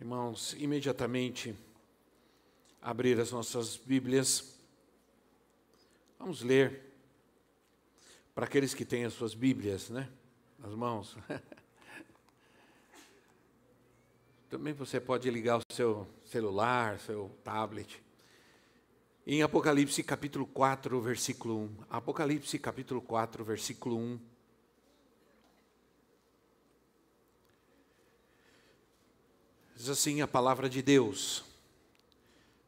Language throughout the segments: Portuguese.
Irmãos, imediatamente abrir as nossas Bíblias. Vamos ler para aqueles que têm as suas Bíblias, né? Nas mãos. Também você pode ligar o seu celular, seu tablet. Em Apocalipse capítulo 4, versículo 1. Apocalipse capítulo 4, versículo 1. Diz assim a palavra de Deus.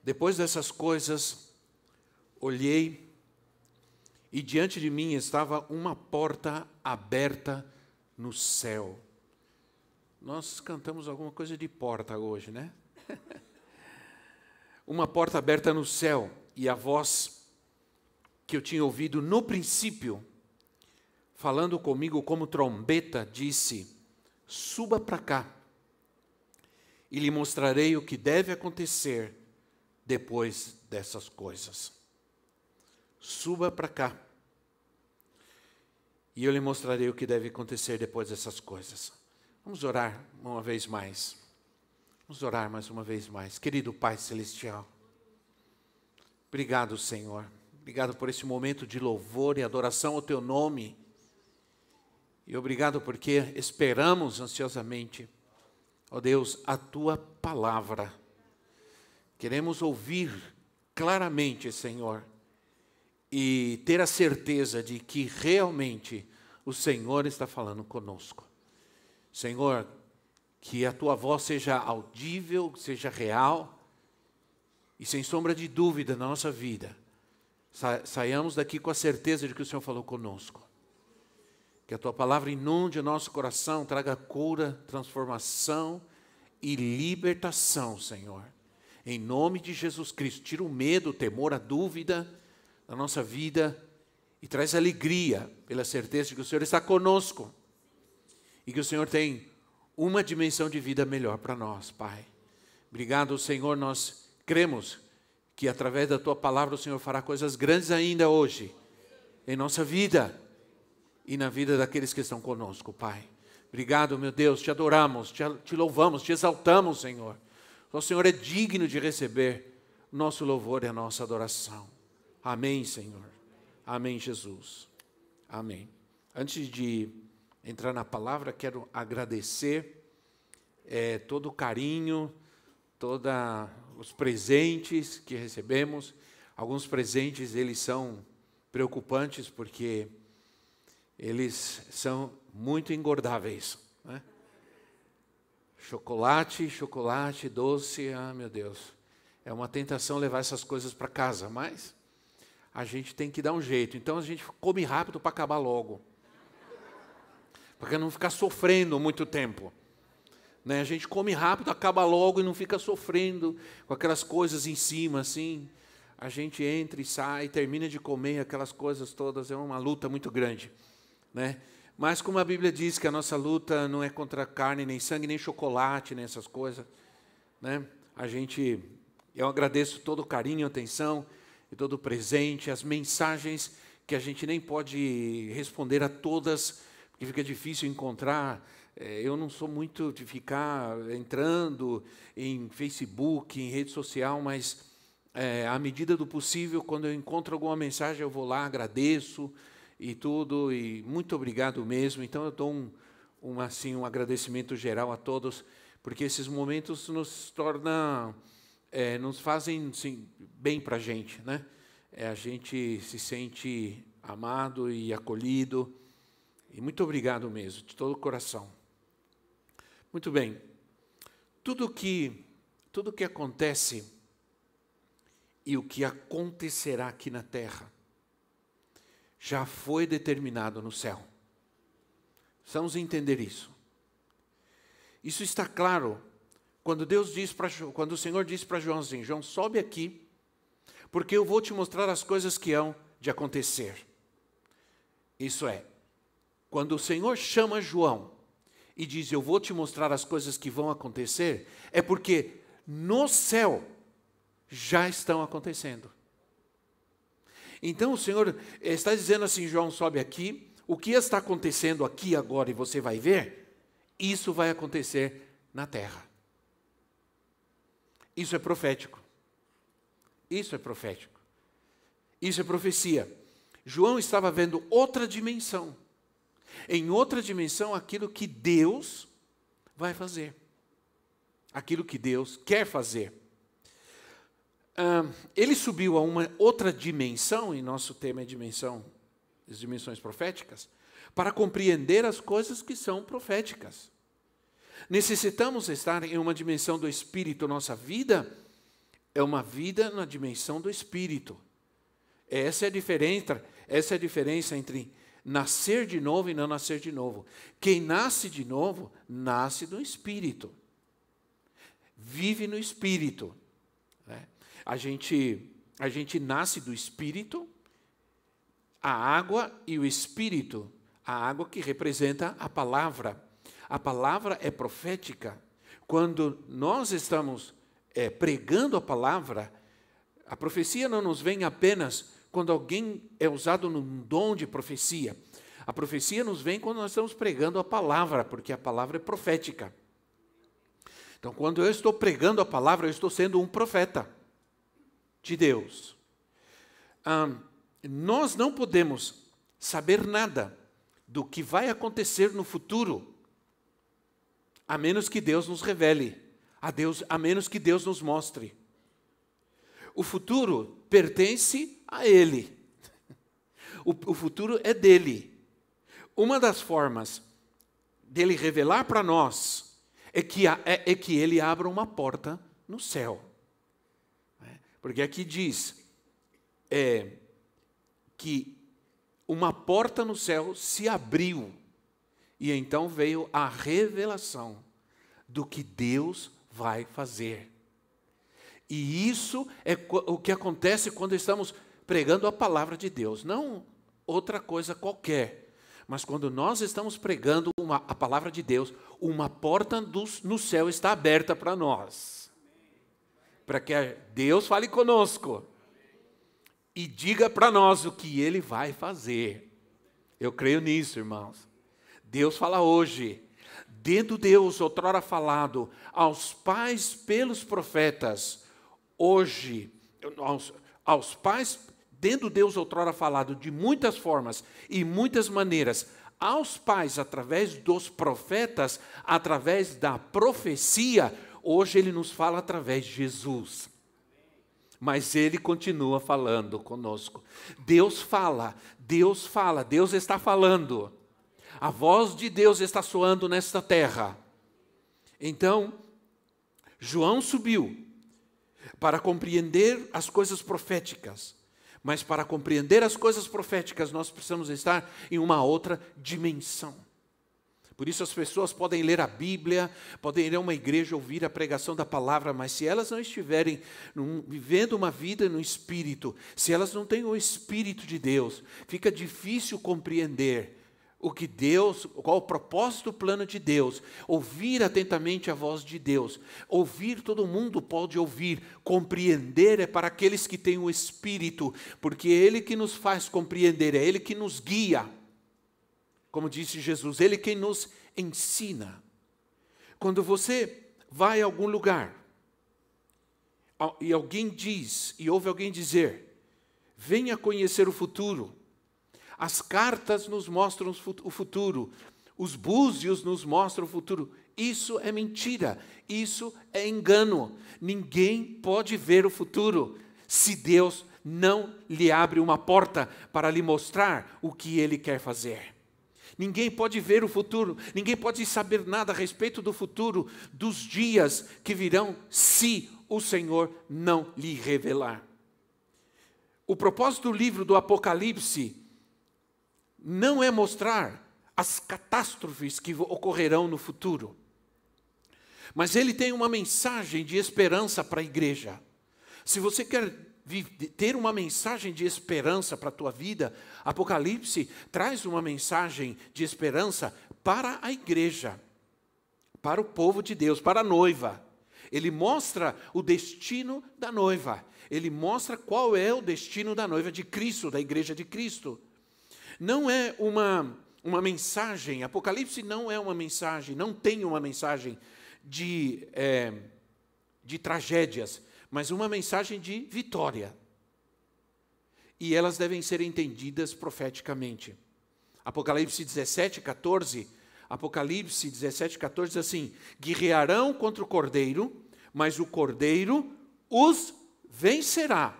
Depois dessas coisas, olhei e diante de mim estava uma porta aberta no céu. Nós cantamos alguma coisa de porta hoje, né? uma porta aberta no céu e a voz que eu tinha ouvido no princípio, falando comigo como trombeta, disse: Suba para cá e lhe mostrarei o que deve acontecer depois dessas coisas. Suba para cá. E eu lhe mostrarei o que deve acontecer depois dessas coisas. Vamos orar uma vez mais. Vamos orar mais uma vez mais. Querido Pai Celestial, obrigado, Senhor. Obrigado por esse momento de louvor e adoração ao Teu nome. E obrigado porque esperamos ansiosamente ó oh Deus, a tua palavra. Queremos ouvir claramente, Senhor, e ter a certeza de que realmente o Senhor está falando conosco. Senhor, que a tua voz seja audível, seja real e sem sombra de dúvida na nossa vida. Sa saiamos daqui com a certeza de que o Senhor falou conosco. Que a tua palavra inunde o nosso coração, traga cura, transformação e libertação, Senhor. Em nome de Jesus Cristo, tira o medo, o temor, a dúvida da nossa vida e traz alegria pela certeza de que o Senhor está conosco e que o Senhor tem uma dimensão de vida melhor para nós, Pai. Obrigado, Senhor, nós cremos que através da tua palavra o Senhor fará coisas grandes ainda hoje em nossa vida e na vida daqueles que estão conosco, Pai. Obrigado, meu Deus, te adoramos, te, te louvamos, te exaltamos, Senhor. O Senhor é digno de receber nosso louvor e a nossa adoração. Amém, Senhor. Amém, Jesus. Amém. Antes de entrar na palavra, quero agradecer é, todo o carinho, todos os presentes que recebemos. Alguns presentes eles são preocupantes porque eles são muito engordáveis. Né? Chocolate, chocolate, doce, ah, meu Deus. É uma tentação levar essas coisas para casa, mas a gente tem que dar um jeito. Então a gente come rápido para acabar logo. Para não ficar sofrendo muito tempo. Né? A gente come rápido, acaba logo e não fica sofrendo com aquelas coisas em cima, assim. A gente entra e sai, termina de comer aquelas coisas todas, é uma luta muito grande. Né? Mas como a Bíblia diz que a nossa luta não é contra carne, nem sangue, nem chocolate, nem essas coisas, né? A gente, eu agradeço todo o carinho, atenção e todo o presente, as mensagens que a gente nem pode responder a todas, porque fica difícil encontrar. É, eu não sou muito de ficar entrando em Facebook, em rede social, mas é, à medida do possível, quando eu encontro alguma mensagem, eu vou lá, agradeço, e tudo, e muito obrigado mesmo. Então eu dou um, um, assim, um agradecimento geral a todos, porque esses momentos nos tornam, é, nos fazem assim, bem para a gente, né? É, a gente se sente amado e acolhido, e muito obrigado mesmo, de todo o coração. Muito bem, tudo que, tudo que acontece e o que acontecerá aqui na terra, já foi determinado no céu. Precisamos entender isso. Isso está claro Quando Deus diz para quando o Senhor diz para João assim, João, sobe aqui, porque eu vou te mostrar as coisas que hão de acontecer. Isso é, quando o Senhor chama João e diz, eu vou te mostrar as coisas que vão acontecer, é porque no céu já estão acontecendo. Então o Senhor está dizendo assim: João, sobe aqui, o que está acontecendo aqui agora e você vai ver, isso vai acontecer na terra. Isso é profético. Isso é profético. Isso é profecia. João estava vendo outra dimensão. Em outra dimensão, aquilo que Deus vai fazer. Aquilo que Deus quer fazer ele subiu a uma outra dimensão, e nosso tema é dimensão, as dimensões proféticas, para compreender as coisas que são proféticas. Necessitamos estar em uma dimensão do Espírito. Nossa vida é uma vida na dimensão do Espírito. Essa é a diferença, essa é a diferença entre nascer de novo e não nascer de novo. Quem nasce de novo, nasce do Espírito. Vive no Espírito. Né? A gente, a gente nasce do Espírito, a água e o Espírito. A água que representa a palavra. A palavra é profética. Quando nós estamos é, pregando a palavra, a profecia não nos vem apenas quando alguém é usado num dom de profecia. A profecia nos vem quando nós estamos pregando a palavra, porque a palavra é profética. Então, quando eu estou pregando a palavra, eu estou sendo um profeta de Deus. nós não podemos saber nada do que vai acontecer no futuro, a menos que Deus nos revele, a, Deus, a menos que Deus nos mostre. O futuro pertence a Ele. O, o futuro é dele. Uma das formas dele revelar para nós é que, é, é que ele abra uma porta no céu. Porque aqui diz é, que uma porta no céu se abriu e então veio a revelação do que Deus vai fazer. E isso é o que acontece quando estamos pregando a palavra de Deus, não outra coisa qualquer. Mas quando nós estamos pregando uma, a palavra de Deus, uma porta no céu está aberta para nós para que Deus fale conosco e diga para nós o que Ele vai fazer. Eu creio nisso, irmãos. Deus fala hoje, dentro Deus, outrora falado aos pais pelos profetas, hoje, aos, aos pais, dentro Deus, outrora falado de muitas formas e muitas maneiras, aos pais através dos profetas, através da profecia, Hoje ele nos fala através de Jesus. Mas ele continua falando conosco. Deus fala, Deus fala, Deus está falando. A voz de Deus está soando nesta terra. Então, João subiu para compreender as coisas proféticas. Mas para compreender as coisas proféticas, nós precisamos estar em uma outra dimensão. Por isso as pessoas podem ler a Bíblia, podem ir a uma igreja ouvir a pregação da palavra, mas se elas não estiverem num, vivendo uma vida no Espírito, se elas não têm o Espírito de Deus, fica difícil compreender o que Deus, qual o propósito, o plano de Deus, ouvir atentamente a voz de Deus, ouvir todo mundo pode ouvir, compreender é para aqueles que têm o Espírito, porque é Ele que nos faz compreender, é Ele que nos guia. Como disse Jesus, Ele quem nos ensina. Quando você vai a algum lugar e alguém diz, e ouve alguém dizer, venha conhecer o futuro, as cartas nos mostram o futuro, os búzios nos mostram o futuro. Isso é mentira, isso é engano. Ninguém pode ver o futuro se Deus não lhe abre uma porta para lhe mostrar o que ele quer fazer. Ninguém pode ver o futuro, ninguém pode saber nada a respeito do futuro, dos dias que virão, se o Senhor não lhe revelar. O propósito do livro do Apocalipse não é mostrar as catástrofes que ocorrerão no futuro, Mas ele tem uma mensagem de esperança para a igreja. Se você quer ter uma mensagem de esperança para a tua vida, Apocalipse traz uma mensagem de esperança para a igreja, para o povo de Deus, para a noiva. Ele mostra o destino da noiva. Ele mostra qual é o destino da noiva de Cristo, da igreja de Cristo. Não é uma, uma mensagem, Apocalipse não é uma mensagem, não tem uma mensagem de, é, de tragédias, mas uma mensagem de vitória. E elas devem ser entendidas profeticamente. Apocalipse 17, 14. Apocalipse 17, 14 diz assim: Guerrearão contra o cordeiro, mas o cordeiro os vencerá,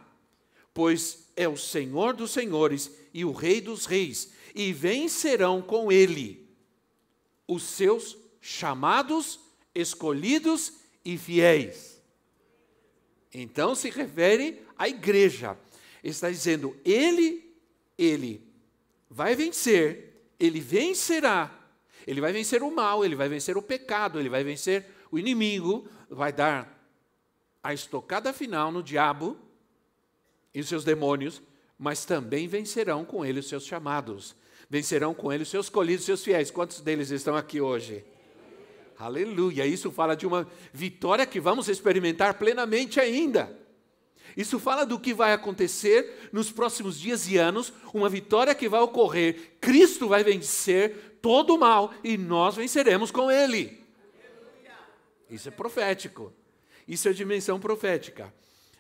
pois é o Senhor dos senhores e o Rei dos reis, e vencerão com ele os seus chamados, escolhidos e fiéis. Então se refere à igreja. Está dizendo, ele, ele vai vencer, ele vencerá. Ele vai vencer o mal, ele vai vencer o pecado, ele vai vencer o inimigo, vai dar a estocada final no diabo e os seus demônios, mas também vencerão com ele os seus chamados, vencerão com ele os seus escolhidos, os seus fiéis. Quantos deles estão aqui hoje? Aleluia! Isso fala de uma vitória que vamos experimentar plenamente ainda. Isso fala do que vai acontecer nos próximos dias e anos, uma vitória que vai ocorrer. Cristo vai vencer todo o mal e nós venceremos com Ele. Isso é profético. Isso é dimensão profética.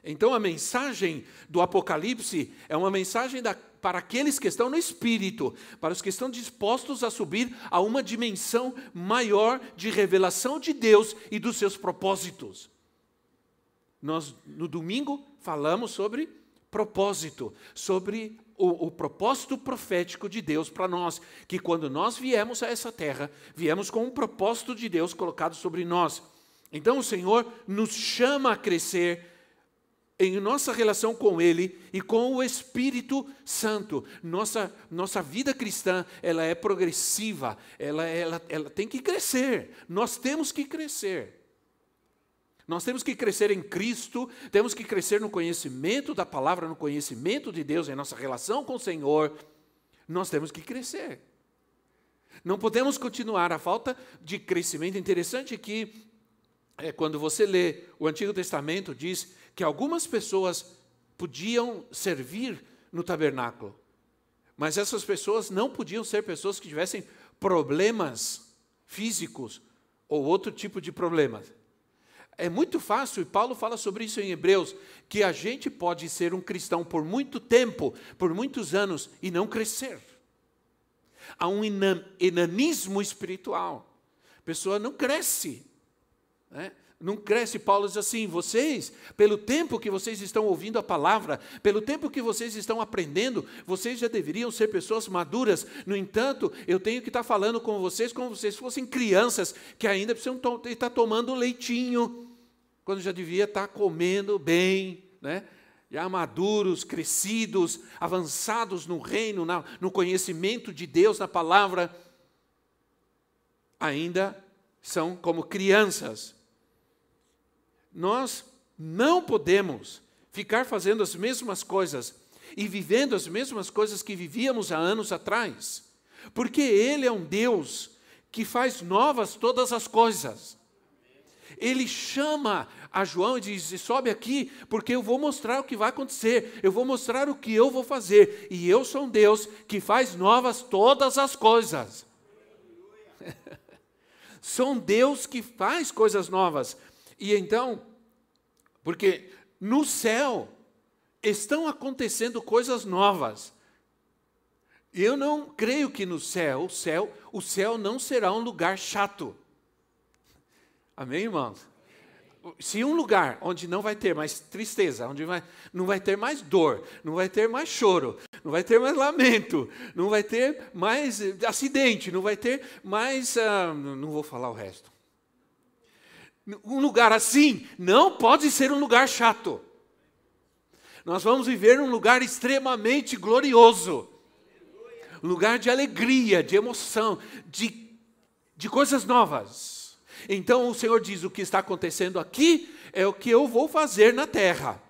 Então, a mensagem do Apocalipse é uma mensagem da, para aqueles que estão no espírito, para os que estão dispostos a subir a uma dimensão maior de revelação de Deus e dos seus propósitos. Nós, no domingo, falamos sobre propósito, sobre o, o, propósito profético de Deus para nós, que quando nós viemos a essa terra, viemos com um propósito de Deus colocado sobre nós. Então o Senhor nos chama a crescer em nossa relação com Ele e com o Espírito Santo. Nossa, nossa vida cristã ela é progressiva, ela, ela, ela tem que crescer. Nós temos que crescer. Nós temos que crescer em Cristo, temos que crescer no conhecimento da palavra, no conhecimento de Deus, em nossa relação com o Senhor. Nós temos que crescer. Não podemos continuar. A falta de crescimento interessante é que é, quando você lê o Antigo Testamento, diz que algumas pessoas podiam servir no tabernáculo, mas essas pessoas não podiam ser pessoas que tivessem problemas físicos ou outro tipo de problemas. É muito fácil, e Paulo fala sobre isso em Hebreus, que a gente pode ser um cristão por muito tempo, por muitos anos, e não crescer. Há um enanismo espiritual. A pessoa não cresce, né? Não cresce, Paulo diz assim: vocês, pelo tempo que vocês estão ouvindo a palavra, pelo tempo que vocês estão aprendendo, vocês já deveriam ser pessoas maduras. No entanto, eu tenho que estar falando com vocês como se vocês fossem crianças que ainda precisam to estar tomando leitinho, quando já devia estar comendo bem, né? já maduros, crescidos, avançados no reino, na, no conhecimento de Deus, na palavra, ainda são como crianças nós não podemos ficar fazendo as mesmas coisas e vivendo as mesmas coisas que vivíamos há anos atrás, porque Ele é um Deus que faz novas todas as coisas. Ele chama a João e diz: sobe aqui, porque eu vou mostrar o que vai acontecer, eu vou mostrar o que eu vou fazer, e eu sou um Deus que faz novas todas as coisas. sou um Deus que faz coisas novas. E então, porque no céu estão acontecendo coisas novas. Eu não creio que no céu, o céu, o céu não será um lugar chato. Amém, irmãos? Se um lugar onde não vai ter mais tristeza, onde vai, não vai ter mais dor, não vai ter mais choro, não vai ter mais lamento, não vai ter mais acidente, não vai ter mais. Uh, não vou falar o resto. Um lugar assim não pode ser um lugar chato. Nós vamos viver num lugar extremamente glorioso um lugar de alegria, de emoção, de, de coisas novas. Então o Senhor diz: o que está acontecendo aqui é o que eu vou fazer na terra.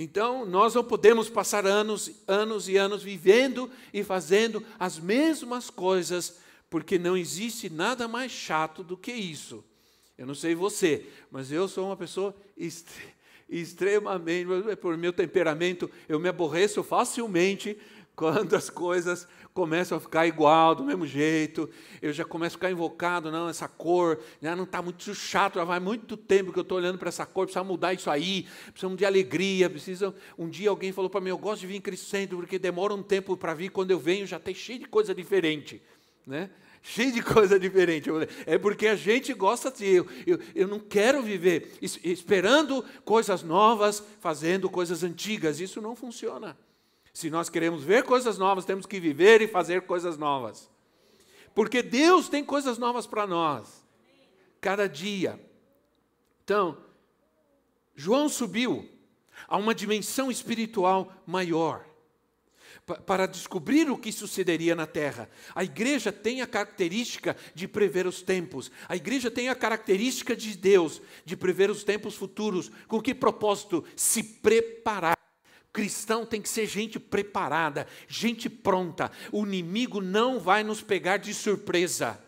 Então, nós não podemos passar anos, anos e anos vivendo e fazendo as mesmas coisas, porque não existe nada mais chato do que isso. Eu não sei você, mas eu sou uma pessoa extremamente, por meu temperamento, eu me aborreço facilmente quando as coisas começam a ficar igual, do mesmo jeito, eu já começo a ficar invocado, não, essa cor, já não está muito chato, já vai muito tempo que eu estou olhando para essa cor, precisa mudar isso aí, precisamos de alegria, precisa, um dia alguém falou para mim, eu gosto de vir Centro, porque demora um tempo para vir, quando eu venho já tem cheio de coisa diferente, né? Cheio de coisa diferente. É porque a gente gosta de. Eu, eu, eu, não quero viver esperando coisas novas, fazendo coisas antigas. Isso não funciona. Se nós queremos ver coisas novas, temos que viver e fazer coisas novas. Porque Deus tem coisas novas para nós, cada dia. Então, João subiu a uma dimensão espiritual maior para descobrir o que sucederia na terra. A igreja tem a característica de prever os tempos. A igreja tem a característica de Deus de prever os tempos futuros. Com que propósito? Se preparar Cristão tem que ser gente preparada, gente pronta. O inimigo não vai nos pegar de surpresa.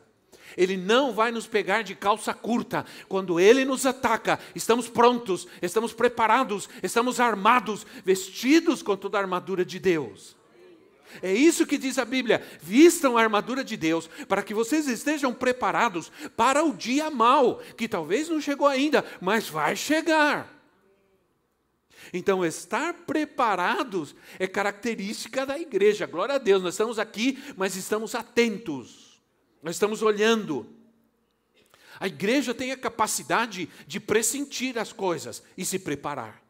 Ele não vai nos pegar de calça curta. Quando ele nos ataca, estamos prontos, estamos preparados, estamos armados, vestidos com toda a armadura de Deus. É isso que diz a Bíblia: vistam a armadura de Deus, para que vocês estejam preparados para o dia mau, que talvez não chegou ainda, mas vai chegar. Então, estar preparados é característica da igreja. Glória a Deus, nós estamos aqui, mas estamos atentos, nós estamos olhando. A igreja tem a capacidade de pressentir as coisas e se preparar.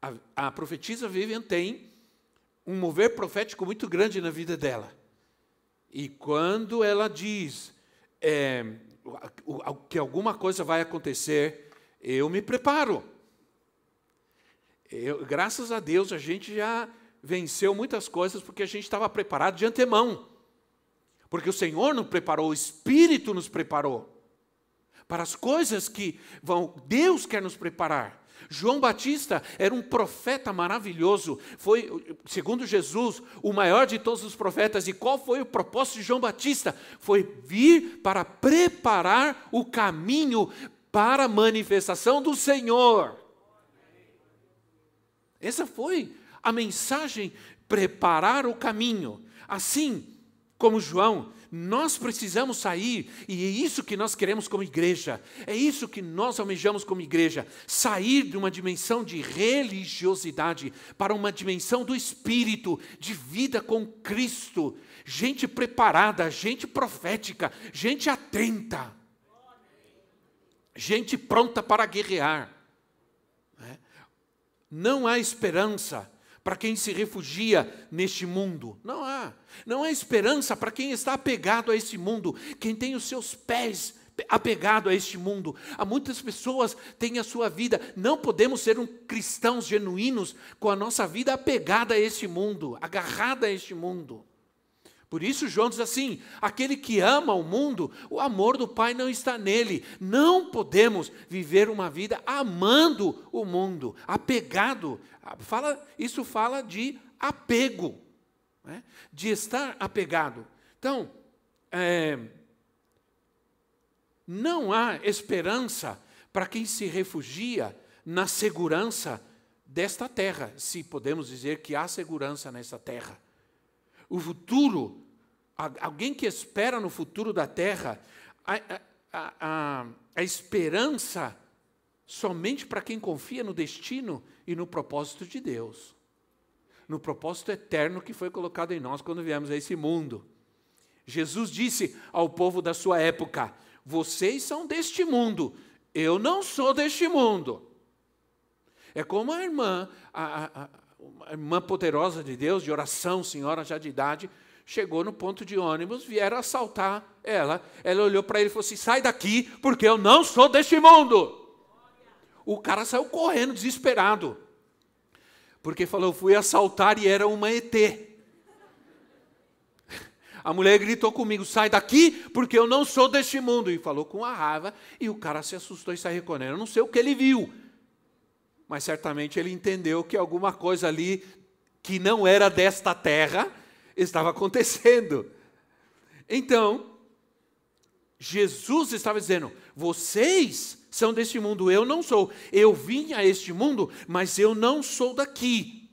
A, a profetisa Vivian tem um mover profético muito grande na vida dela. E quando ela diz é, que alguma coisa vai acontecer, eu me preparo. Eu, graças a Deus a gente já venceu muitas coisas porque a gente estava preparado de antemão. Porque o Senhor nos preparou, o Espírito nos preparou para as coisas que vão, Deus quer nos preparar. João Batista era um profeta maravilhoso, foi, segundo Jesus, o maior de todos os profetas. E qual foi o propósito de João Batista? Foi vir para preparar o caminho para a manifestação do Senhor. Essa foi a mensagem: preparar o caminho. Assim como João, nós precisamos sair, e é isso que nós queremos como igreja, é isso que nós almejamos como igreja: sair de uma dimensão de religiosidade para uma dimensão do espírito, de vida com Cristo. Gente preparada, gente profética, gente atenta, gente pronta para guerrear. Não há esperança para quem se refugia neste mundo. Não há. Não há esperança para quem está apegado a este mundo, quem tem os seus pés apegado a este mundo. Há muitas pessoas têm a sua vida. Não podemos ser um cristãos genuínos com a nossa vida apegada a este mundo, agarrada a este mundo. Por isso, João diz assim: aquele que ama o mundo, o amor do Pai não está nele. Não podemos viver uma vida amando o mundo, apegado. Fala, isso fala de apego, né? de estar apegado. Então, é, não há esperança para quem se refugia na segurança desta terra, se podemos dizer que há segurança nesta terra o futuro, alguém que espera no futuro da terra, a, a, a, a esperança somente para quem confia no destino e no propósito de Deus, no propósito eterno que foi colocado em nós quando viemos a esse mundo. Jesus disse ao povo da sua época: Vocês são deste mundo, eu não sou deste mundo. É como a irmã, a, a, uma irmã poderosa de Deus, de oração, senhora já de idade, chegou no ponto de ônibus, vieram assaltar ela. Ela olhou para ele e falou assim: sai daqui, porque eu não sou deste mundo. O cara saiu correndo, desesperado, porque falou: fui assaltar e era uma ET. a mulher gritou comigo: sai daqui, porque eu não sou deste mundo. E falou com a raiva, e o cara se assustou e saiu correndo. Eu não sei o que ele viu, mas certamente ele entendeu que alguma coisa ali que não era desta terra estava acontecendo. Então, Jesus estava dizendo: vocês são deste mundo, eu não sou. Eu vim a este mundo, mas eu não sou daqui.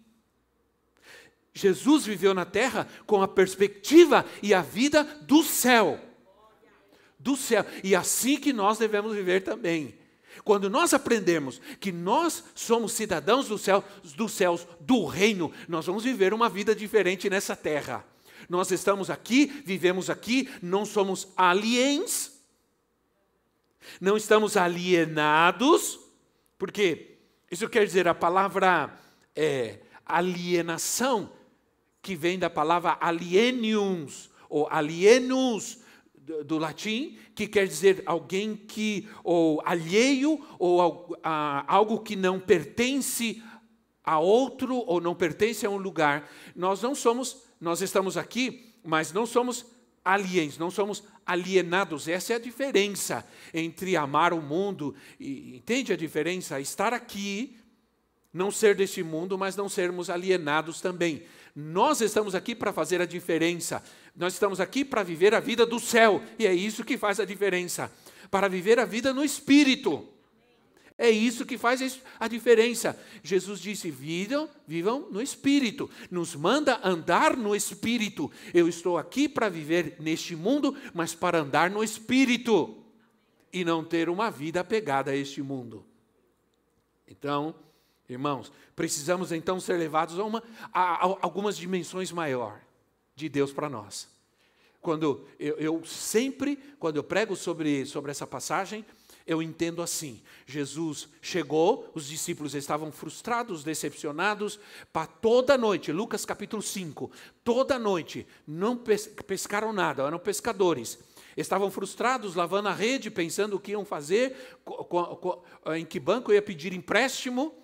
Jesus viveu na terra com a perspectiva e a vida do céu. Do céu. E assim que nós devemos viver também. Quando nós aprendemos que nós somos cidadãos do céu, dos céus, do reino, nós vamos viver uma vida diferente nessa terra. Nós estamos aqui, vivemos aqui, não somos aliens, não estamos alienados, porque isso quer dizer a palavra é, alienação que vem da palavra alieniums, ou alienus, do, latim, que quer dizer alguém que, ou alheio, ou a, algo que não pertence a outro, ou não pertence a um lugar. Nós não somos, nós estamos aqui, mas não somos aliens, não somos alienados. Essa é a diferença entre amar o mundo, e, entende a diferença? Estar aqui, não ser deste mundo, mas não sermos alienados também. Nós estamos aqui para fazer a diferença. Nós estamos aqui para viver a vida do céu. E é isso que faz a diferença. Para viver a vida no espírito. É isso que faz a diferença. Jesus disse: vivam, vivam no espírito. Nos manda andar no espírito. Eu estou aqui para viver neste mundo, mas para andar no espírito e não ter uma vida apegada a este mundo. Então, Irmãos, precisamos então ser levados a, uma, a, a algumas dimensões maior de Deus para nós. Quando eu, eu, sempre, quando eu prego sobre, sobre essa passagem, eu entendo assim: Jesus chegou, os discípulos estavam frustrados, decepcionados, para toda noite, Lucas capítulo 5, toda noite, não pescaram nada, eram pescadores. Estavam frustrados, lavando a rede, pensando o que iam fazer, em que banco ia pedir empréstimo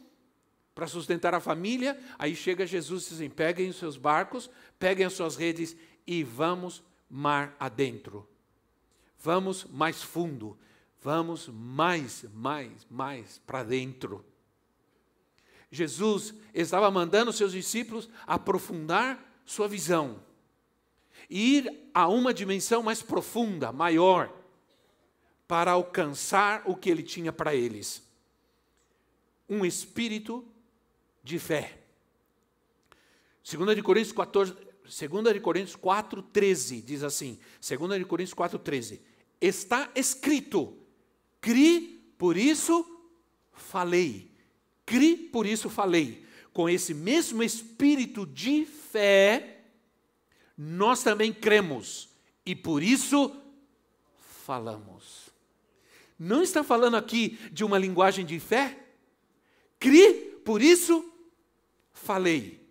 para sustentar a família. Aí chega Jesus e diz assim: peguem os seus barcos, peguem as suas redes e vamos mar adentro. Vamos mais fundo, vamos mais, mais, mais para dentro. Jesus estava mandando seus discípulos aprofundar sua visão, ir a uma dimensão mais profunda, maior, para alcançar o que ele tinha para eles. Um espírito de fé. 2 de Coríntios 14, 2 de Coríntios 4, 13, diz assim, 2 de Coríntios 4, 13, está escrito, cri, por isso falei, cri, por isso falei, com esse mesmo espírito de fé, nós também cremos, e por isso falamos. Não está falando aqui de uma linguagem de fé? Cri, por isso falei.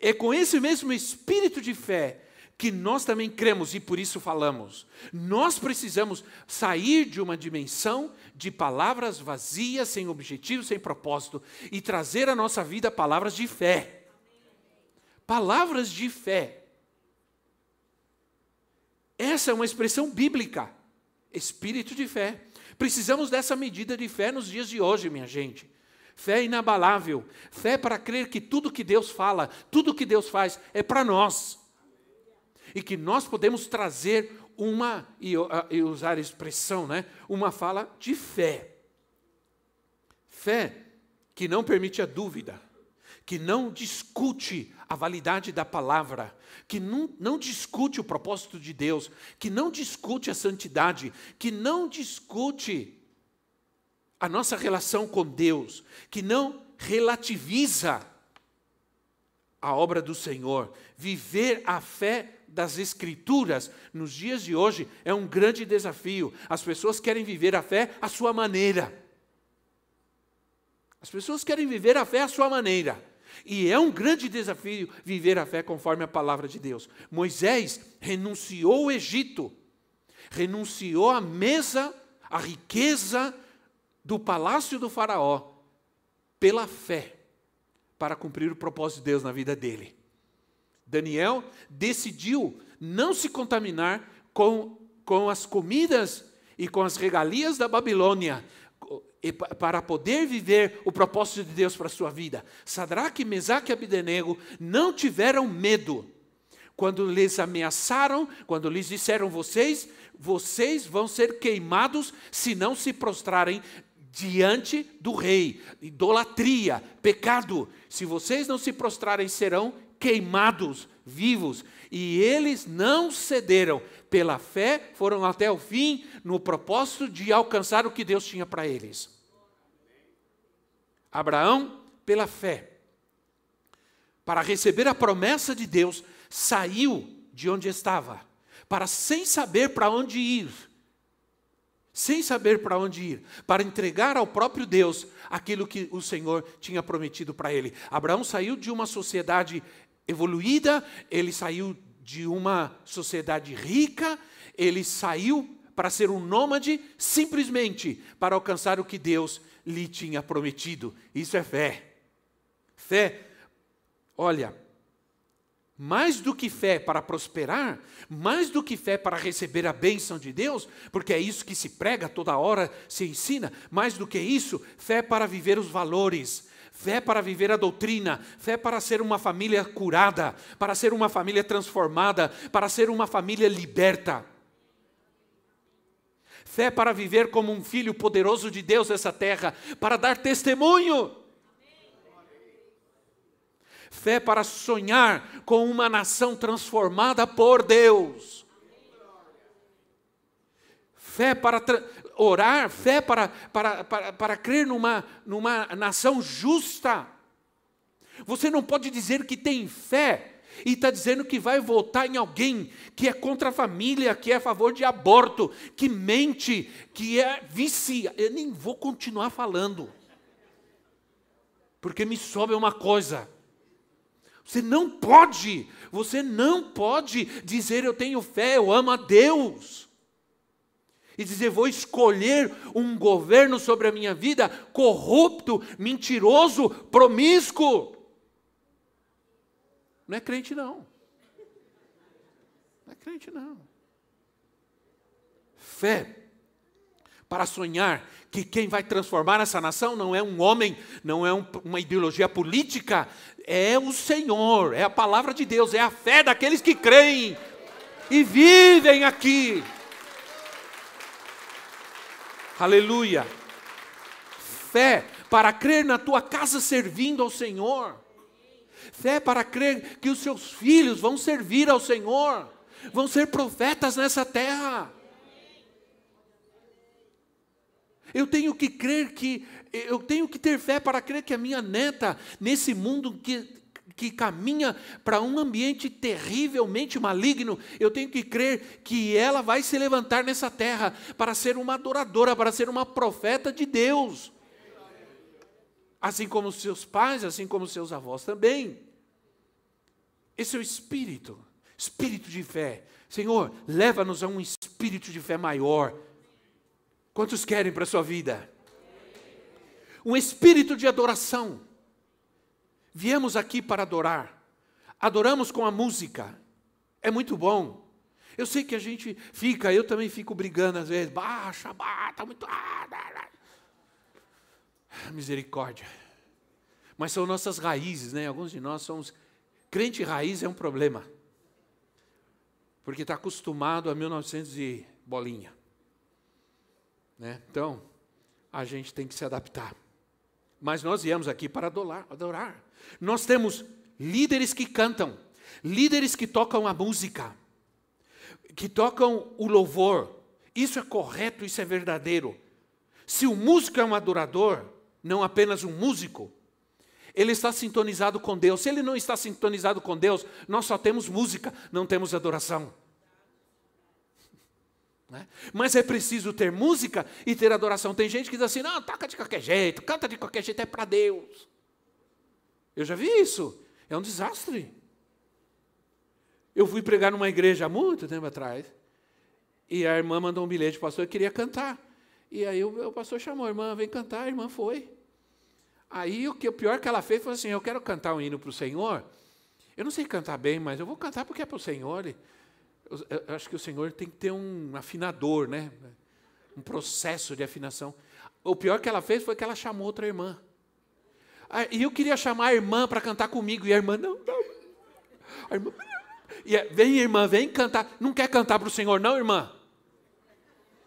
É com esse mesmo espírito de fé que nós também cremos e por isso falamos. Nós precisamos sair de uma dimensão de palavras vazias, sem objetivo, sem propósito, e trazer à nossa vida palavras de fé. Palavras de fé. Essa é uma expressão bíblica. Espírito de fé. Precisamos dessa medida de fé nos dias de hoje, minha gente fé inabalável, fé para crer que tudo que Deus fala, tudo que Deus faz é para nós. E que nós podemos trazer uma, e, e usar a expressão, né, uma fala de fé. Fé que não permite a dúvida, que não discute a validade da palavra, que não, não discute o propósito de Deus, que não discute a santidade, que não discute a nossa relação com Deus, que não relativiza a obra do Senhor. Viver a fé das Escrituras nos dias de hoje é um grande desafio. As pessoas querem viver a fé à sua maneira. As pessoas querem viver a fé à sua maneira. E é um grande desafio viver a fé conforme a palavra de Deus. Moisés renunciou ao Egito, renunciou à mesa, à riqueza, do palácio do Faraó pela fé para cumprir o propósito de Deus na vida dele. Daniel decidiu não se contaminar com, com as comidas e com as regalias da Babilônia, para poder viver o propósito de Deus para a sua vida. Sadraque, Mesaque e Abidenego não tiveram medo quando lhes ameaçaram, quando lhes disseram vocês, vocês vão ser queimados se não se prostrarem diante do rei. Idolatria, pecado. Se vocês não se prostrarem, serão queimados vivos. E eles não cederam. Pela fé, foram até o fim no propósito de alcançar o que Deus tinha para eles. Abraão, pela fé, para receber a promessa de Deus, saiu de onde estava, para sem saber para onde ir, sem saber para onde ir, para entregar ao próprio Deus aquilo que o Senhor tinha prometido para ele. Abraão saiu de uma sociedade evoluída, ele saiu de uma sociedade rica, ele saiu para ser um nômade simplesmente para alcançar o que Deus lhe tinha prometido. Isso é fé. Fé, olha, mais do que fé para prosperar, mais do que fé para receber a bênção de Deus, porque é isso que se prega toda hora, se ensina, mais do que isso, fé para viver os valores, fé para viver a doutrina, fé para ser uma família curada, para ser uma família transformada, para ser uma família liberta. Fé para viver como um filho poderoso de Deus nessa terra, para dar testemunho fé para sonhar com uma nação transformada por Deus. Fé para orar, fé para, para, para, para crer numa, numa nação justa. Você não pode dizer que tem fé e está dizendo que vai votar em alguém que é contra a família, que é a favor de aborto, que mente, que é vicia. Eu nem vou continuar falando, porque me sobe uma coisa. Você não pode, você não pode dizer eu tenho fé, eu amo a Deus. E dizer vou escolher um governo sobre a minha vida corrupto, mentiroso, promíscuo. Não é crente não. Não é crente não. Fé para sonhar que quem vai transformar essa nação não é um homem, não é um, uma ideologia política, é o Senhor, é a palavra de Deus, é a fé daqueles que creem e vivem aqui. Aleluia. Fé para crer na tua casa servindo ao Senhor. Fé para crer que os seus filhos vão servir ao Senhor, vão ser profetas nessa terra. Eu tenho que crer que, eu tenho que ter fé para crer que a minha neta, nesse mundo que, que caminha para um ambiente terrivelmente maligno, eu tenho que crer que ela vai se levantar nessa terra para ser uma adoradora, para ser uma profeta de Deus. Assim como seus pais, assim como seus avós também. Esse é o espírito, espírito de fé. Senhor, leva-nos a um espírito de fé maior Quantos querem para a sua vida? Um espírito de adoração. Viemos aqui para adorar. Adoramos com a música. É muito bom. Eu sei que a gente fica, eu também fico brigando às vezes. Baixa, bata, muito. Ah, misericórdia. Mas são nossas raízes, né? Alguns de nós somos. Crente raiz é um problema. Porque está acostumado a 1900 e bolinha. Né? Então, a gente tem que se adaptar. Mas nós viemos aqui para adorar, adorar. Nós temos líderes que cantam, líderes que tocam a música, que tocam o louvor. Isso é correto, isso é verdadeiro. Se o músico é um adorador, não apenas um músico, ele está sintonizado com Deus. Se ele não está sintonizado com Deus, nós só temos música, não temos adoração. Né? Mas é preciso ter música e ter adoração. Tem gente que diz assim: não, toca de qualquer jeito, canta de qualquer jeito, é para Deus. Eu já vi isso, é um desastre. Eu fui pregar numa igreja há muito tempo atrás, e a irmã mandou um bilhete, o pastor queria cantar. E aí o, o pastor chamou a irmã, vem cantar, a irmã foi. Aí o que o pior que ela fez foi assim: eu quero cantar um hino para o Senhor. Eu não sei cantar bem, mas eu vou cantar porque é para o Senhor. Eu, acho que o Senhor tem que ter um afinador, né? Um processo de afinação. O pior que ela fez foi que ela chamou outra irmã. Ah, e eu queria chamar a irmã para cantar comigo, e a irmã, não, não. A irmã, e vem, irmã, vem cantar. Não quer cantar para o Senhor, não, irmã?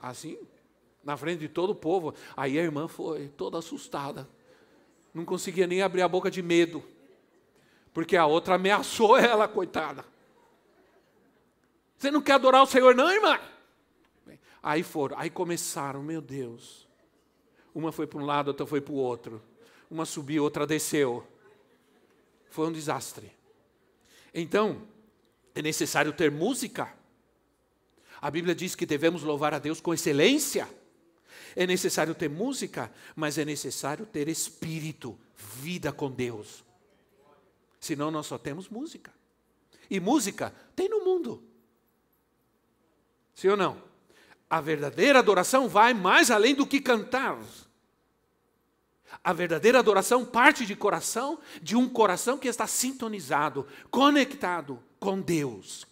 Assim, na frente de todo o povo. Aí a irmã foi toda assustada. Não conseguia nem abrir a boca de medo. Porque a outra ameaçou ela, coitada. Você não quer adorar o Senhor, não, irmã? Aí foram, aí começaram, meu Deus. Uma foi para um lado, outra foi para o outro. Uma subiu, outra desceu. Foi um desastre. Então, é necessário ter música. A Bíblia diz que devemos louvar a Deus com excelência. É necessário ter música, mas é necessário ter espírito, vida com Deus. Senão nós só temos música. E música tem no mundo. Sim ou não? A verdadeira adoração vai mais além do que cantar. A verdadeira adoração parte de coração, de um coração que está sintonizado, conectado com Deus.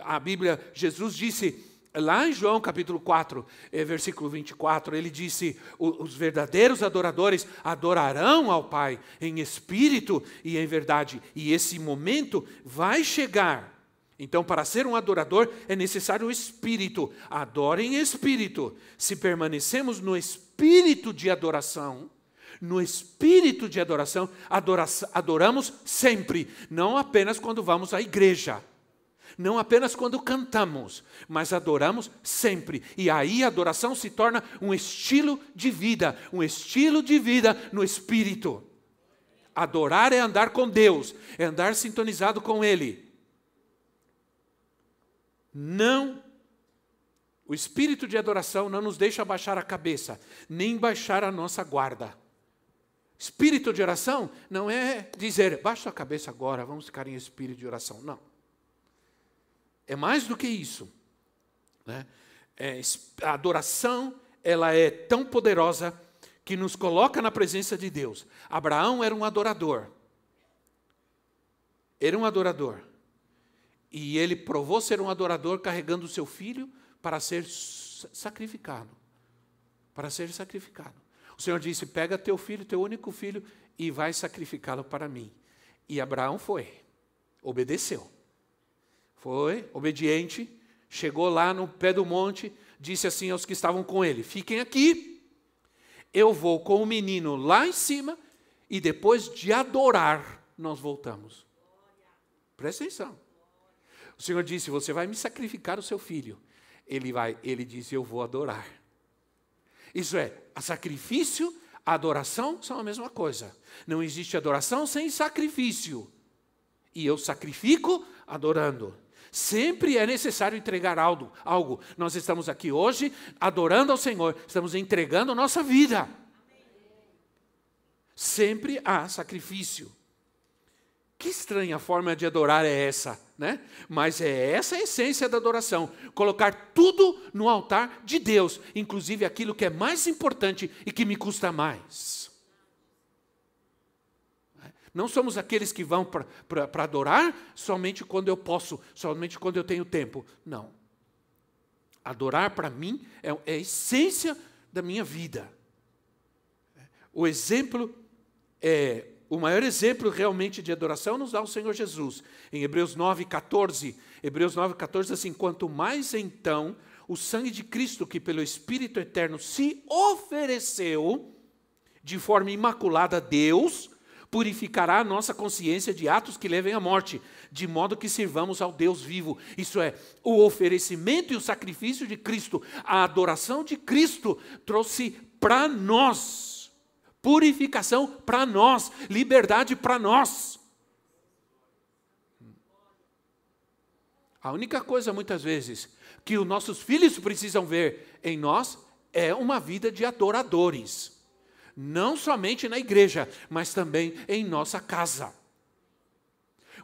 A Bíblia, Jesus disse lá em João capítulo 4, eh, versículo 24, ele disse: Os verdadeiros adoradores adorarão ao Pai em espírito e em verdade, e esse momento vai chegar então, para ser um adorador é necessário o espírito. Adore em espírito. Se permanecemos no espírito de adoração, no espírito de adoração, adora adoramos sempre, não apenas quando vamos à igreja. Não apenas quando cantamos, mas adoramos sempre. E aí a adoração se torna um estilo de vida, um estilo de vida no espírito. Adorar é andar com Deus, é andar sintonizado com Ele não o espírito de adoração não nos deixa baixar a cabeça, nem baixar a nossa guarda. Espírito de oração não é dizer, baixa a cabeça agora, vamos ficar em espírito de oração. Não. É mais do que isso. Né? É, a adoração ela é tão poderosa que nos coloca na presença de Deus. Abraão era um adorador. Era um adorador. E ele provou ser um adorador carregando o seu filho para ser sacrificado. Para ser sacrificado. O Senhor disse: Pega teu filho, teu único filho, e vai sacrificá-lo para mim. E Abraão foi, obedeceu. Foi obediente, chegou lá no pé do monte, disse assim aos que estavam com ele: Fiquem aqui, eu vou com o menino lá em cima, e depois de adorar, nós voltamos. Presta atenção. O Senhor disse: Você vai me sacrificar o seu filho. Ele vai, ele disse: Eu vou adorar. Isso é, a sacrifício, a adoração são a mesma coisa. Não existe adoração sem sacrifício. E eu sacrifico adorando. Sempre é necessário entregar algo, algo. Nós estamos aqui hoje adorando ao Senhor, estamos entregando nossa vida. Sempre há sacrifício. Que estranha forma de adorar é essa, né? Mas é essa a essência da adoração: colocar tudo no altar de Deus, inclusive aquilo que é mais importante e que me custa mais. Não somos aqueles que vão para adorar somente quando eu posso, somente quando eu tenho tempo. Não. Adorar para mim é, é a essência da minha vida. O exemplo é o maior exemplo realmente de adoração nos dá o Senhor Jesus. Em Hebreus 9, 14, Hebreus 9, 14 assim, quanto mais então o sangue de Cristo, que pelo Espírito Eterno se ofereceu de forma imaculada a Deus, purificará a nossa consciência de atos que levem à morte, de modo que sirvamos ao Deus vivo. Isso é, o oferecimento e o sacrifício de Cristo, a adoração de Cristo trouxe para nós purificação para nós, liberdade para nós. A única coisa, muitas vezes, que os nossos filhos precisam ver em nós é uma vida de adoradores. Não somente na igreja, mas também em nossa casa.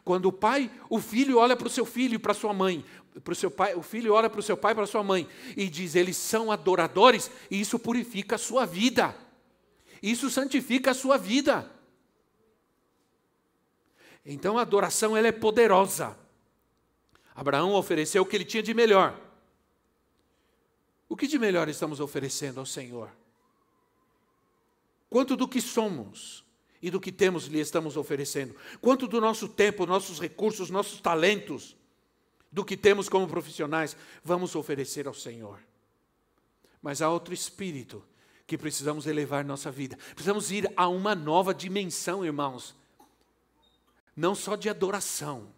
Quando o pai, o filho olha para o seu filho e para sua mãe, para o seu pai, o filho olha para o seu pai e para sua mãe e diz: eles são adoradores, e isso purifica a sua vida. Isso santifica a sua vida. Então a adoração ela é poderosa. Abraão ofereceu o que ele tinha de melhor. O que de melhor estamos oferecendo ao Senhor? Quanto do que somos e do que temos lhe estamos oferecendo? Quanto do nosso tempo, nossos recursos, nossos talentos, do que temos como profissionais, vamos oferecer ao Senhor? Mas há outro espírito que precisamos elevar nossa vida. Precisamos ir a uma nova dimensão, irmãos. Não só de adoração,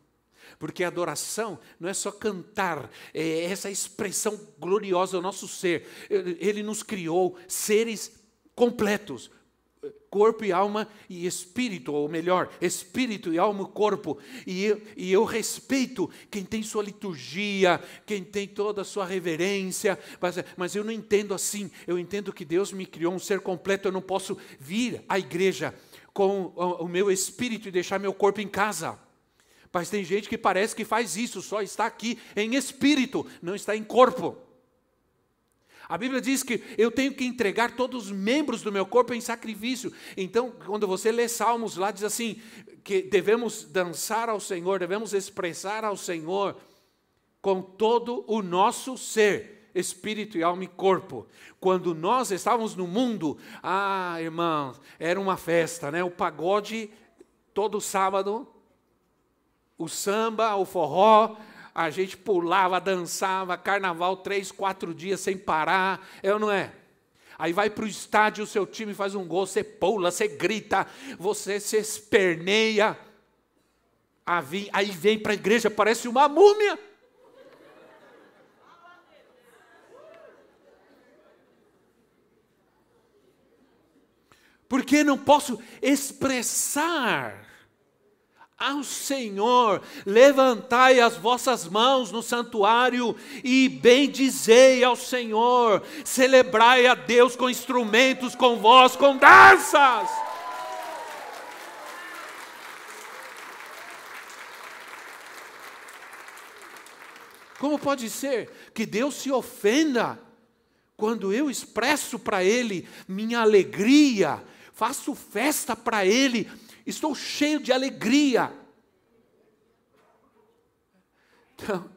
porque adoração não é só cantar, é essa expressão gloriosa do nosso ser. Ele nos criou seres completos, corpo e alma e espírito, ou melhor, espírito e alma e corpo. E eu, e eu respeito quem tem sua liturgia, quem tem toda a sua reverência, mas, mas eu não entendo assim. Eu entendo que Deus me criou um ser completo, eu não posso vir à igreja com o, o meu espírito e deixar meu corpo em casa. Mas tem gente que parece que faz isso, só está aqui em espírito, não está em corpo. A Bíblia diz que eu tenho que entregar todos os membros do meu corpo em sacrifício. Então, quando você lê Salmos lá, diz assim: que devemos dançar ao Senhor, devemos expressar ao Senhor com todo o nosso ser, espírito e alma e corpo. Quando nós estávamos no mundo, ah, irmãos, era uma festa, né? O pagode todo sábado, o samba, o forró, a gente pulava, dançava, carnaval três, quatro dias sem parar, é ou não é? Aí vai para o estádio, o seu time faz um gol, você pula, você grita, você se esperneia. Aí vem para a igreja, parece uma múmia. Porque não posso expressar ao Senhor, levantai as vossas mãos no santuário e bendizei ao Senhor, celebrai a Deus com instrumentos, com voz, com danças. Como pode ser que Deus se ofenda quando eu expresso para Ele minha alegria, faço festa para Ele, estou cheio de alegria. Então,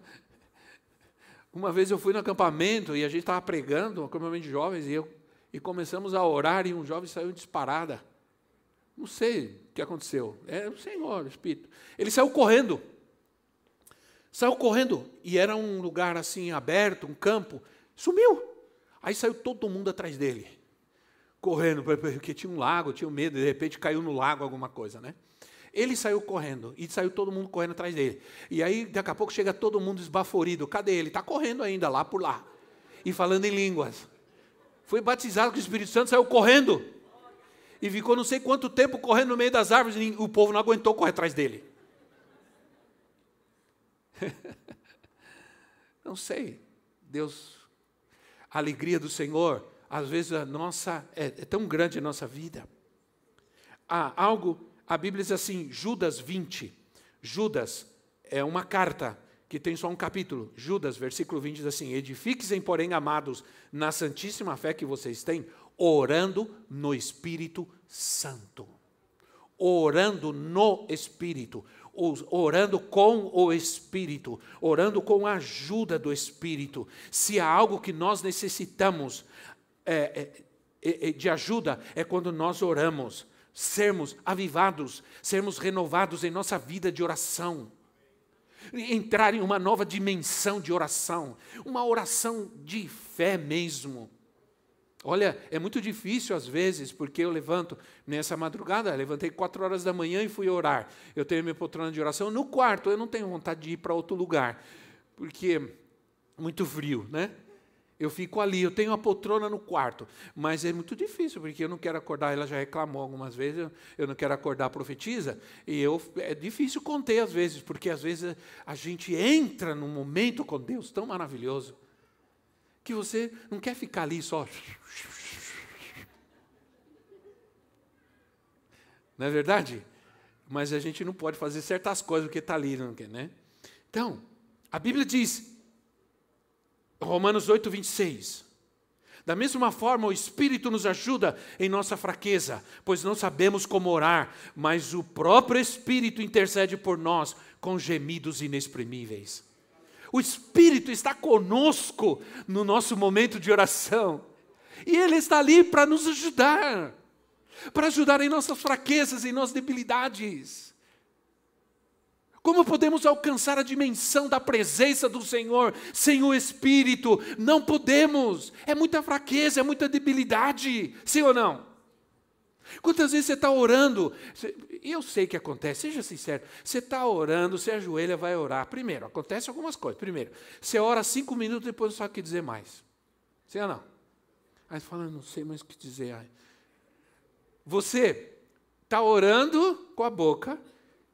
uma vez eu fui no acampamento e a gente estava pregando, um acampamento de jovens, e, eu, e começamos a orar e um jovem saiu disparada. Não sei o que aconteceu. É o Senhor, o Espírito. Ele saiu correndo. Saiu correndo e era um lugar assim aberto, um campo. Sumiu. Aí saiu todo mundo atrás dele correndo, porque tinha um lago, tinha medo, de repente caiu no lago alguma coisa, né? Ele saiu correndo e saiu todo mundo correndo atrás dele. E aí, daqui a pouco, chega todo mundo esbaforido. Cadê ele? Está correndo ainda lá por lá. E falando em línguas. Foi batizado com o Espírito Santo, saiu correndo. E ficou não sei quanto tempo correndo no meio das árvores. E o povo não aguentou correr atrás dele. não sei. Deus, a alegria do Senhor às vezes a nossa é, é tão grande a nossa vida. Há algo, a Bíblia diz assim, Judas 20. Judas é uma carta que tem só um capítulo. Judas, versículo 20 diz assim: Edifiquem, porém, amados, na santíssima fé que vocês têm, orando no Espírito Santo. Orando no Espírito orando com o Espírito, orando com a ajuda do Espírito. Se há algo que nós necessitamos, é, é, é, de ajuda é quando nós oramos, sermos avivados, sermos renovados em nossa vida de oração, entrar em uma nova dimensão de oração, uma oração de fé mesmo. Olha, é muito difícil às vezes, porque eu levanto nessa madrugada, levantei quatro horas da manhã e fui orar. Eu tenho minha poltrona de oração no quarto, eu não tenho vontade de ir para outro lugar, porque muito frio, né? Eu fico ali, eu tenho a poltrona no quarto, mas é muito difícil, porque eu não quero acordar, ela já reclamou algumas vezes, eu, eu não quero acordar a profetisa, e eu, é difícil conter às vezes, porque às vezes a gente entra num momento com Deus tão maravilhoso, que você não quer ficar ali só. Não é verdade? Mas a gente não pode fazer certas coisas porque está ali, não quer, né? Então, a Bíblia diz Romanos 8, 26. Da mesma forma, o Espírito nos ajuda em nossa fraqueza, pois não sabemos como orar, mas o próprio Espírito intercede por nós com gemidos inexprimíveis. O Espírito está conosco no nosso momento de oração. E Ele está ali para nos ajudar, para ajudar em nossas fraquezas, em nossas debilidades. Como podemos alcançar a dimensão da presença do Senhor sem o Espírito? Não podemos. É muita fraqueza, é muita debilidade. Sim ou não? Quantas vezes você está orando? E eu sei que acontece, seja sincero. Você está orando, você ajoelha, vai orar. Primeiro, acontece algumas coisas. Primeiro, você ora cinco minutos, depois não sabe o que dizer mais. Sim ou não? Aí você fala, não sei mais o que dizer. Você está orando com a boca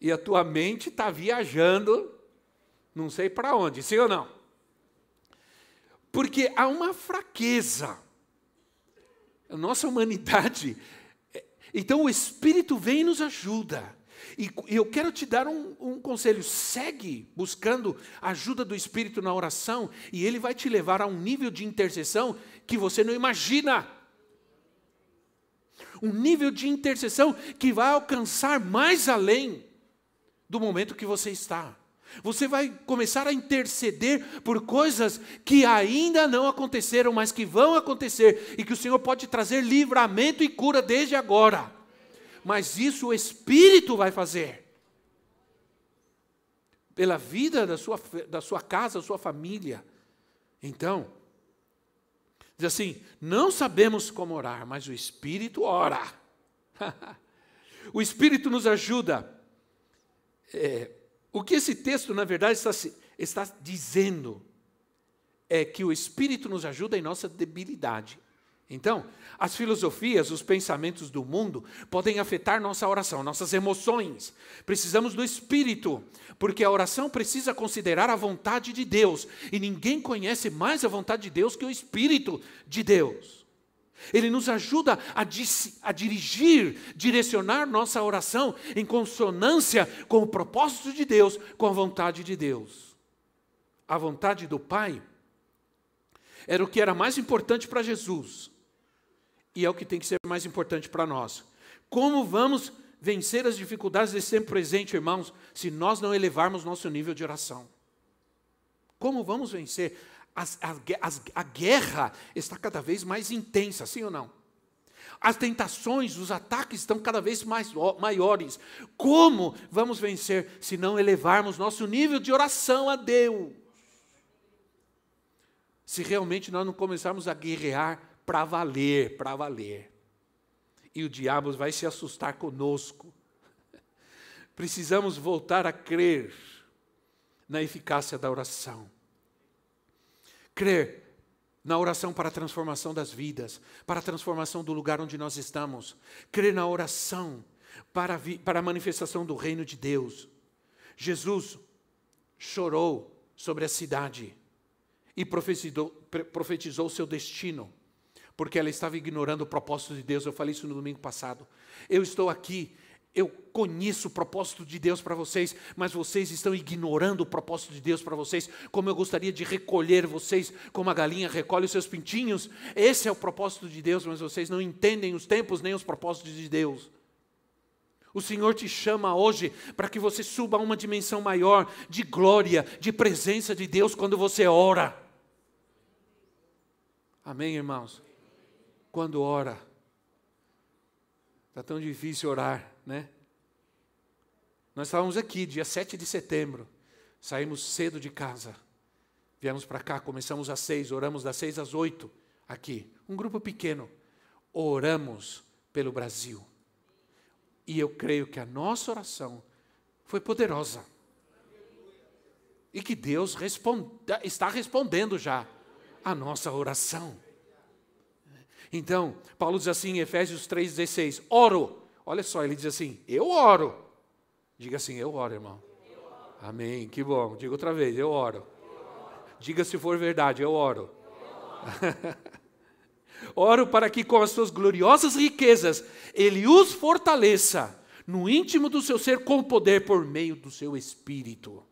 e a tua mente está viajando, não sei para onde, sim ou não? Porque há uma fraqueza. A nossa humanidade então o Espírito vem e nos ajuda. E eu quero te dar um, um, conselho: segue buscando a ajuda do Espírito na oração, e ele vai te levar a um nível de intercessão que você não imagina. Um nível de intercessão que vai alcançar mais além do momento que você está. Você vai começar a interceder por coisas que ainda não aconteceram, mas que vão acontecer e que o Senhor pode trazer livramento e cura desde agora. Mas isso o Espírito vai fazer. Pela vida da sua, da sua casa, da sua família. Então, diz assim: não sabemos como orar, mas o Espírito ora. o Espírito nos ajuda. É, o que esse texto, na verdade, está, está dizendo é que o Espírito nos ajuda em nossa debilidade. Então, as filosofias, os pensamentos do mundo podem afetar nossa oração, nossas emoções. Precisamos do Espírito, porque a oração precisa considerar a vontade de Deus, e ninguém conhece mais a vontade de Deus que o Espírito de Deus. Ele nos ajuda a, a, dirigir, direcionar nossa oração em consonância com o propósito de Deus, com a vontade de Deus. A vontade do Pai era o que era mais importante para Jesus e é o que tem que ser mais importante para nós. Como vamos vencer as dificuldades desse tempo presente, irmãos, se nós não elevarmos nosso nível de oração? Como vamos vencer? As, a guerra está cada vez mais intensa, sim ou não? As tentações, os ataques estão cada vez mais maiores. Como vamos vencer se não elevarmos nosso nível de oração a Deus? Se realmente nós não começarmos a guerrear para valer, para valer. E o diabo vai se assustar conosco. Precisamos voltar a crer na eficácia da oração crer na oração para a transformação das vidas, para a transformação do lugar onde nós estamos, crer na oração para, a, para a manifestação do reino de Deus. Jesus chorou sobre a cidade e profetizou, o seu destino, porque ela estava ignorando o propósito de Deus. Eu falei isso no domingo passado. Eu estou aqui eu conheço o propósito de Deus para vocês, mas vocês estão ignorando o propósito de Deus para vocês, como eu gostaria de recolher vocês, como a galinha recolhe os seus pintinhos. Esse é o propósito de Deus, mas vocês não entendem os tempos nem os propósitos de Deus. O Senhor te chama hoje para que você suba a uma dimensão maior de glória, de presença de Deus quando você ora. Amém, irmãos? Quando ora, está tão difícil orar né? Nós estávamos aqui, dia 7 de setembro, saímos cedo de casa, viemos para cá, começamos às seis, oramos das seis às oito, aqui, um grupo pequeno, oramos pelo Brasil. E eu creio que a nossa oração foi poderosa. E que Deus responda, está respondendo já a nossa oração. Então, Paulo diz assim em Efésios 3,16: Oro Olha só, ele diz assim: Eu oro. Diga assim: Eu oro, irmão. Eu oro. Amém. Que bom. Diga outra vez: Eu oro. Eu oro. Diga se for verdade: Eu oro. Eu oro. oro para que com as suas gloriosas riquezas ele os fortaleça no íntimo do seu ser com poder por meio do seu espírito.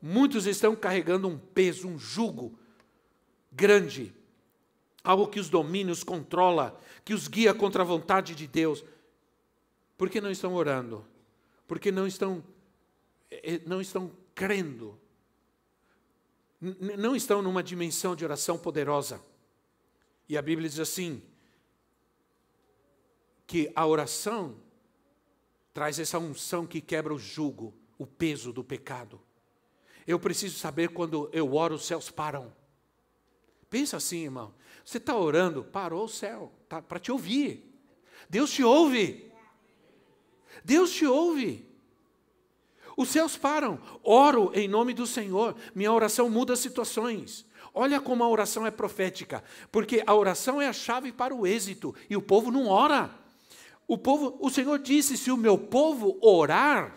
Muitos estão carregando um peso, um jugo grande, algo que os domina, os controla, que os guia contra a vontade de Deus. Por que não estão orando? Porque não estão, eh, não estão crendo não estão numa dimensão de oração poderosa. E a Bíblia diz assim: que a oração traz essa unção que quebra o jugo, o peso do pecado. Eu preciso saber quando eu oro, os céus param. Pensa assim, irmão. Você está orando, parou o céu, tá, para te ouvir. Deus te ouve. Deus te ouve. Os céus param. Oro em nome do Senhor. Minha oração muda situações. Olha como a oração é profética, porque a oração é a chave para o êxito e o povo não ora. O povo, o Senhor disse: se o meu povo orar,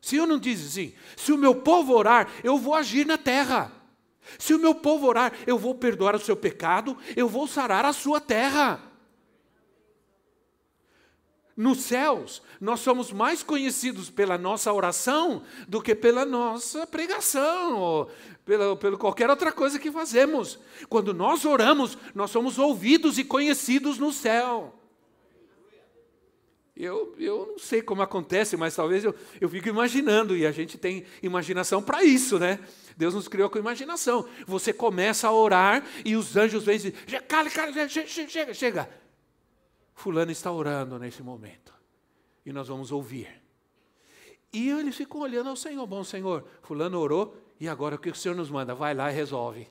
se eu não diz assim, se o meu povo orar, eu vou agir na terra. Se o meu povo orar, eu vou perdoar o seu pecado, eu vou sarar a sua terra. Nos céus, nós somos mais conhecidos pela nossa oração do que pela nossa pregação, ou pela, pela qualquer outra coisa que fazemos. Quando nós oramos, nós somos ouvidos e conhecidos no céu. Eu, eu não sei como acontece, mas talvez eu, eu fico imaginando, e a gente tem imaginação para isso, né? Deus nos criou com imaginação. Você começa a orar e os anjos vêm e dizem: cala, cala, chega, chega, chega. Fulano está orando nesse momento. E nós vamos ouvir. E eles ficam olhando ao Senhor. Bom, Senhor, Fulano orou, e agora o que o Senhor nos manda? Vai lá e resolve.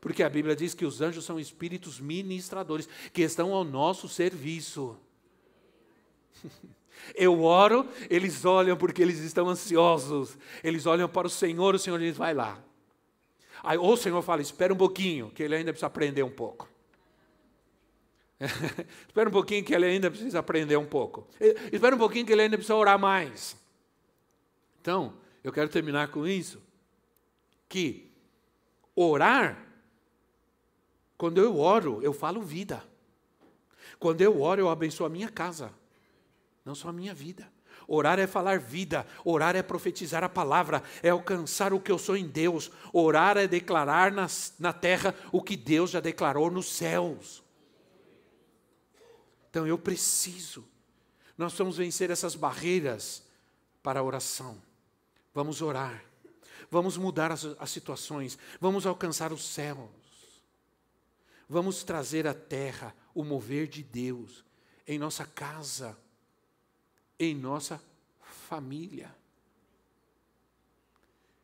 Porque a Bíblia diz que os anjos são espíritos ministradores que estão ao nosso serviço. Eu oro, eles olham porque eles estão ansiosos. Eles olham para o Senhor, o Senhor diz: vai lá. Aí, ou o Senhor fala: espera um pouquinho, que ele ainda precisa aprender um pouco. espera um pouquinho, que ele ainda precisa aprender um pouco. Espera um pouquinho, que ele ainda precisa orar mais. Então, eu quero terminar com isso: que orar, quando eu oro, eu falo vida. Quando eu oro, eu abençoo a minha casa não só a minha vida. Orar é falar vida, orar é profetizar a palavra, é alcançar o que eu sou em Deus, orar é declarar na, na terra o que Deus já declarou nos céus. Então eu preciso, nós vamos vencer essas barreiras para a oração. Vamos orar, vamos mudar as, as situações, vamos alcançar os céus, vamos trazer à terra o mover de Deus em nossa casa em nossa família.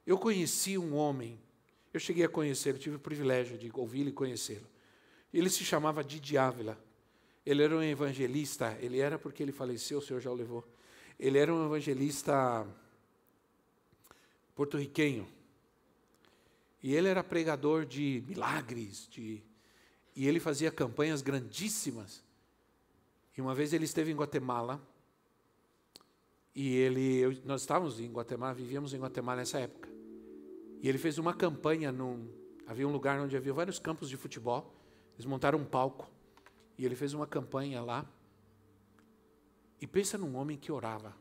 Eu conheci um homem, eu cheguei a conhecê-lo, tive o privilégio de ouvi-lo e conhecê-lo. Ele se chamava Didi Ávila. Ele era um evangelista, ele era porque ele faleceu, o Senhor já o levou. Ele era um evangelista porto-riquenho. E ele era pregador de milagres, de, e ele fazia campanhas grandíssimas. E uma vez ele esteve em Guatemala, e ele, eu, nós estávamos em Guatemala, vivíamos em Guatemala nessa época. E ele fez uma campanha num, havia um lugar onde havia vários campos de futebol. Eles montaram um palco e ele fez uma campanha lá. E pensa num homem que orava.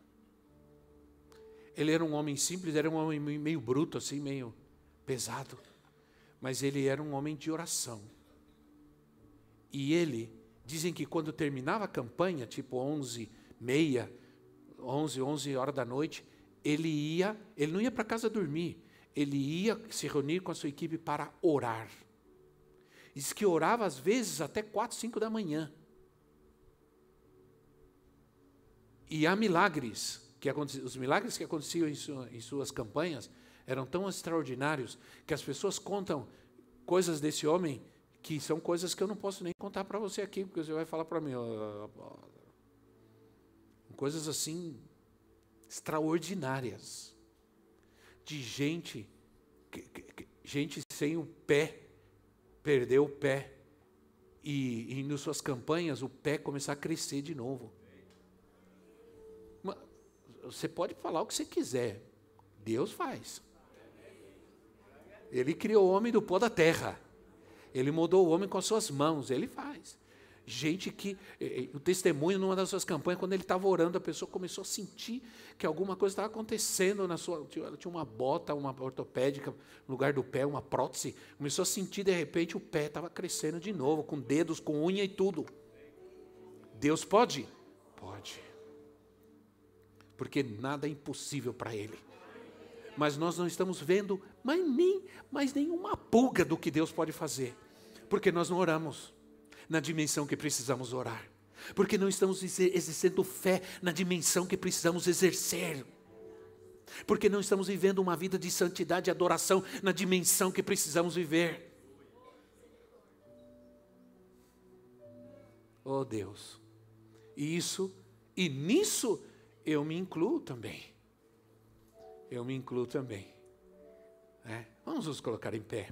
Ele era um homem simples, era um homem meio bruto assim, meio pesado, mas ele era um homem de oração. E ele, dizem que quando terminava a campanha, tipo 11, meia, 11, 11 horas da noite, ele ia, ele não ia para casa dormir, ele ia se reunir com a sua equipe para orar. Diz que orava às vezes até 4, 5 da manhã. E há milagres, que os milagres que aconteciam em, sua, em suas campanhas eram tão extraordinários que as pessoas contam coisas desse homem que são coisas que eu não posso nem contar para você aqui, porque você vai falar para mim, coisas assim extraordinárias de gente gente sem o pé perdeu o pé e, e nas suas campanhas o pé começar a crescer de novo. Você pode falar o que você quiser, Deus faz. Ele criou o homem do pó da terra. Ele mudou o homem com as suas mãos, ele faz. Gente que, o testemunho numa das suas campanhas, quando ele estava orando, a pessoa começou a sentir que alguma coisa estava acontecendo na sua. Ela tinha uma bota, uma ortopédica no lugar do pé, uma prótese. Começou a sentir, de repente, o pé estava crescendo de novo, com dedos, com unha e tudo. Deus pode? Pode. Porque nada é impossível para Ele. mas nós não estamos vendo mais, nem, mais nenhuma pulga do que Deus pode fazer, porque nós não oramos na dimensão que precisamos orar, porque não estamos exercendo fé na dimensão que precisamos exercer, porque não estamos vivendo uma vida de santidade e adoração na dimensão que precisamos viver. Oh Deus, e isso, e nisso eu me incluo também. Eu me incluo também. É? Vamos nos colocar em pé.